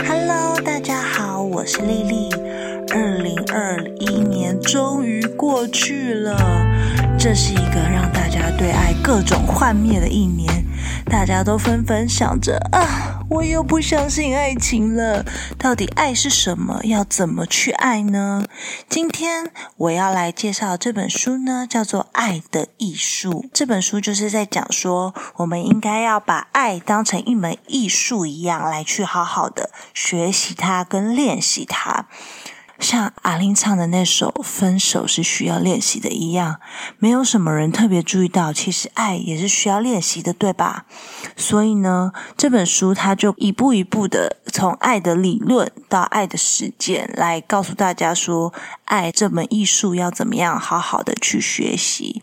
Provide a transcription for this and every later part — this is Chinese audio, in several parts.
Hello，大家好，我是丽丽。二零二一年终于过去了，这是一个让大家对爱各种幻灭的一年，大家都纷纷想着啊，我又不相信爱情了。到底爱是什么？要怎么去爱呢？今天我要来介绍这本书呢，叫做《爱的艺术》。这本书就是在讲说，我们应该要把爱当成一门艺术一样来去好好的学习它跟练习它。像阿玲唱的那首《分手是需要练习的》一样，没有什么人特别注意到，其实爱也是需要练习的，对吧？所以呢，这本书它就一步一步的从爱的理论到爱的实践，来告诉大家说，爱这门艺术要怎么样好好的去学习。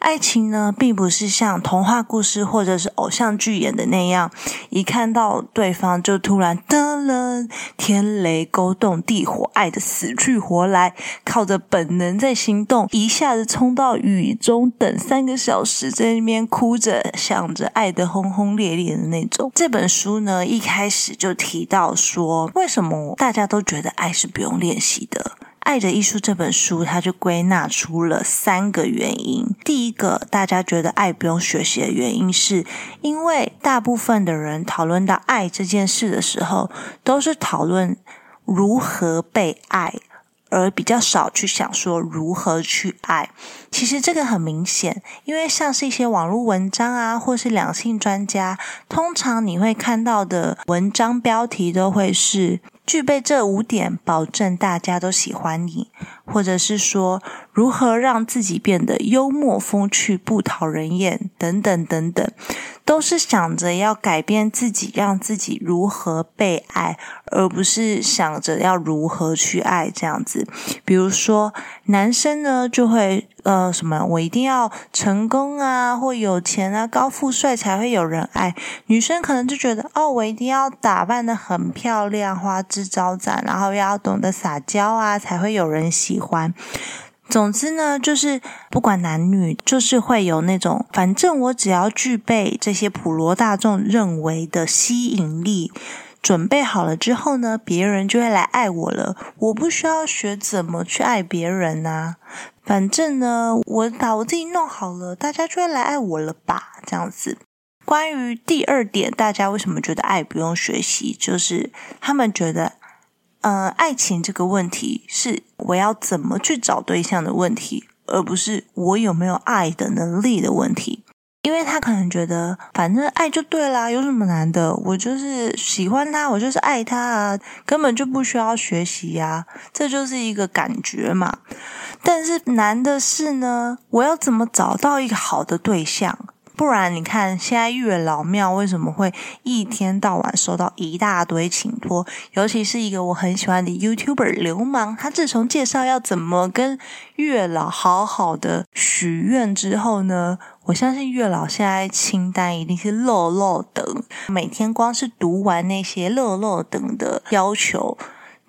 爱情呢，并不是像童话故事或者是偶像剧演的那样，一看到对方就突然得了天雷勾动地火，爱的死去活来，靠着本能在行动，一下子冲到雨中等三个小时，在那边哭着想着爱的轰轰烈烈的那种。这本书呢，一开始就提到说，为什么大家都觉得爱是不用练习的？《爱的艺术》这本书，它就归纳出了三个原因。第一个，大家觉得爱不用学习的原因，是因为大部分的人讨论到爱这件事的时候，都是讨论如何被爱，而比较少去想说如何去爱。其实这个很明显，因为像是一些网络文章啊，或是两性专家，通常你会看到的文章标题都会是。具备这五点，保证大家都喜欢你，或者是说如何让自己变得幽默风趣、不讨人厌等等等等，都是想着要改变自己，让自己如何被爱，而不是想着要如何去爱这样子。比如说，男生呢就会。呃，什么？我一定要成功啊，或有钱啊，高富帅才会有人爱。女生可能就觉得，哦，我一定要打扮的很漂亮，花枝招展，然后要懂得撒娇啊，才会有人喜欢。总之呢，就是不管男女，就是会有那种，反正我只要具备这些普罗大众认为的吸引力。准备好了之后呢，别人就会来爱我了。我不需要学怎么去爱别人呐，反正呢，我把我自己弄好了，大家就会来爱我了吧？这样子。关于第二点，大家为什么觉得爱不用学习？就是他们觉得，呃，爱情这个问题是我要怎么去找对象的问题，而不是我有没有爱的能力的问题。因为他可能觉得，反正爱就对啦，有什么难的？我就是喜欢他，我就是爱他啊，根本就不需要学习呀，这就是一个感觉嘛。但是难的是呢，我要怎么找到一个好的对象？不然你看，现在月老庙为什么会一天到晚收到一大堆请托？尤其是一个我很喜欢的 YouTuber 流氓，他自从介绍要怎么跟月老好好的许愿之后呢，我相信月老现在清单一定是漏漏等，每天光是读完那些漏漏等的要求，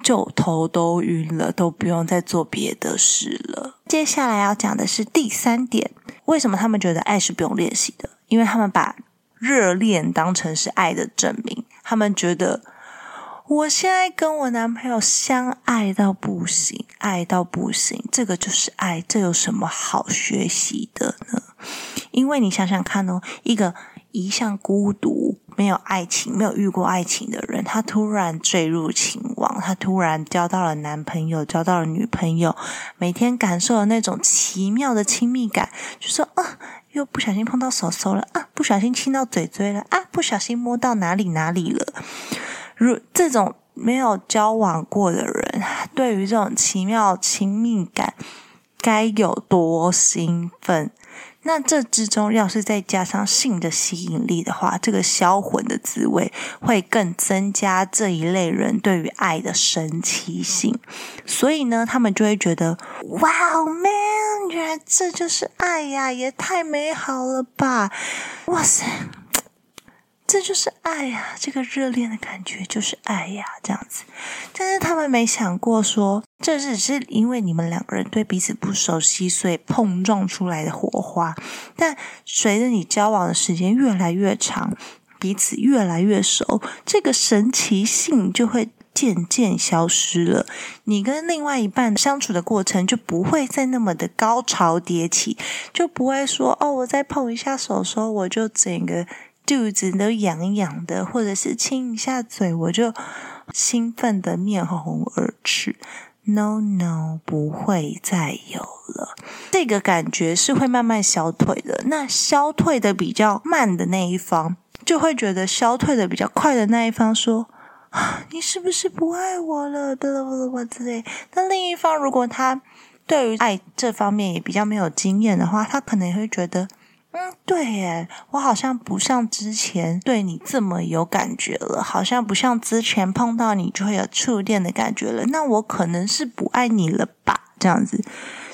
就头都晕了，都不用再做别的事了。接下来要讲的是第三点。为什么他们觉得爱是不用练习的？因为他们把热恋当成是爱的证明。他们觉得我现在跟我男朋友相爱到不行，爱到不行，这个就是爱。这有什么好学习的呢？因为你想想看哦，一个一向孤独、没有爱情、没有遇过爱情的人，他突然坠入情网，他突然交到了男朋友，交到了女朋友，每天感受了那种奇妙的亲密感，就说啊，又不小心碰到手手了啊，不小心亲到嘴嘴了啊，不小心摸到哪里哪里了。如这种没有交往过的人，对于这种奇妙亲密感，该有多兴奋？那这之中，要是再加上性的吸引力的话，这个销魂的滋味会更增加这一类人对于爱的神奇性。所以呢，他们就会觉得，哇哦，man，原来这就是爱呀，也太美好了吧！哇塞，这就是爱呀，这个热恋的感觉就是爱呀，这样子。但是他们没想过说，这只是因为你们两个人对彼此不熟悉，所以碰撞出来的火花。但随着你交往的时间越来越长，彼此越来越熟，这个神奇性就会渐渐消失了。你跟另外一半相处的过程就不会再那么的高潮迭起，就不会说哦，我再碰一下手手，我就整个肚子都痒痒的，或者是亲一下嘴，我就兴奋的面红耳赤。No No，不会再有了。这个感觉是会慢慢消退的。那消退的比较慢的那一方，就会觉得消退的比较快的那一方说：“ 你是不是不爱我了？”的我之类。那另一方如果他对于爱这方面也比较没有经验的话，他可能也会觉得。嗯，对耶，我好像不像之前对你这么有感觉了，好像不像之前碰到你就会有触电的感觉了。那我可能是不爱你了吧？这样子，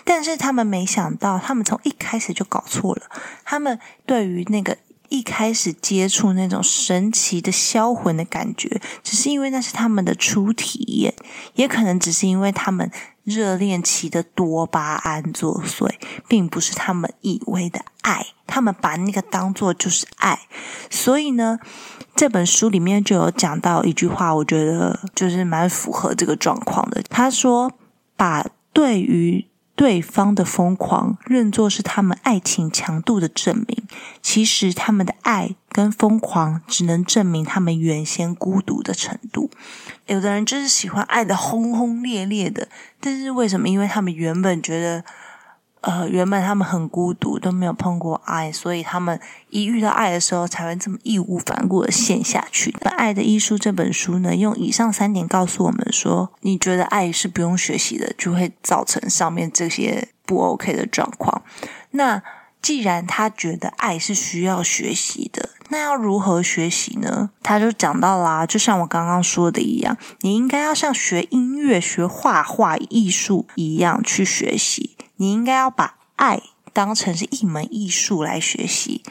但是他们没想到，他们从一开始就搞错了。他们对于那个一开始接触那种神奇的销魂的感觉，只是因为那是他们的初体验，也可能只是因为他们。热恋期的多巴胺作祟，并不是他们以为的爱，他们把那个当做就是爱。所以呢，这本书里面就有讲到一句话，我觉得就是蛮符合这个状况的。他说：“把对于对方的疯狂认作是他们爱情强度的证明，其实他们的爱跟疯狂只能证明他们原先孤独的程度。”有的人就是喜欢爱的轰轰烈烈的，但是为什么？因为他们原本觉得，呃，原本他们很孤独，都没有碰过爱，所以他们一遇到爱的时候，才会这么义无反顾的陷下去。《爱的艺术》这本书呢，用以上三点告诉我们说，你觉得爱是不用学习的，就会造成上面这些不 OK 的状况。那既然他觉得爱是需要学习的。那要如何学习呢？他就讲到啦，就像我刚刚说的一样，你应该要像学音乐、学画画、艺术一样去学习。你应该要把爱当成是一门艺术来学习。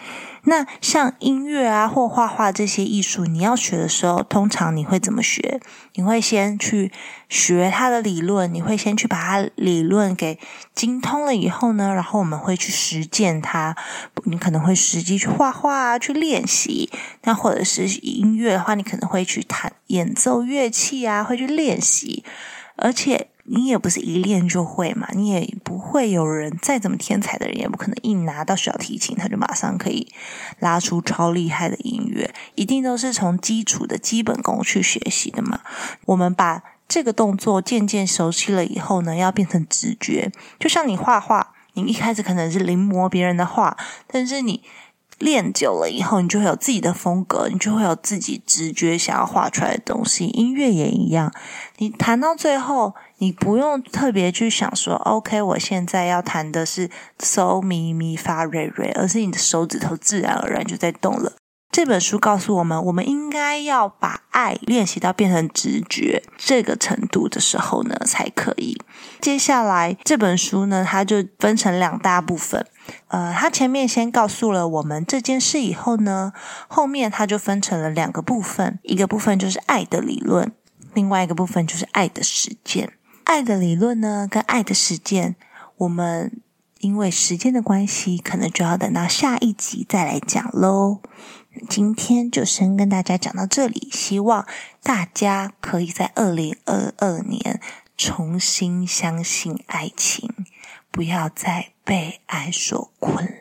那像音乐啊或画画这些艺术，你要学的时候，通常你会怎么学？你会先去学它的理论，你会先去把它理论给精通了以后呢，然后我们会去实践它。你可能会实际去画画啊，去练习。那或者是音乐的话，你可能会去弹演奏乐器啊，会去练习，而且。你也不是一练就会嘛，你也不会有人再怎么天才的人，也不可能一拿到小提琴他就马上可以拉出超厉害的音乐，一定都是从基础的基本功去学习的嘛。我们把这个动作渐渐熟悉了以后呢，要变成直觉，就像你画画，你一开始可能是临摹别人的画，但是你。练久了以后，你就会有自己的风格，你就会有自己直觉想要画出来的东西。音乐也一样，你弹到最后，你不用特别去想说，OK，我现在要弹的是 “so 咪咪发瑞瑞，而是你的手指头自然而然就在动了。这本书告诉我们，我们应该要把爱练习到变成直觉这个程度的时候呢，才可以。接下来这本书呢，它就分成两大部分。呃，它前面先告诉了我们这件事以后呢，后面它就分成了两个部分，一个部分就是爱的理论，另外一个部分就是爱的实践。爱的理论呢，跟爱的实践，我们因为时间的关系，可能就要等到下一集再来讲喽。今天就先跟大家讲到这里，希望大家可以在二零二二年重新相信爱情，不要再被爱所困。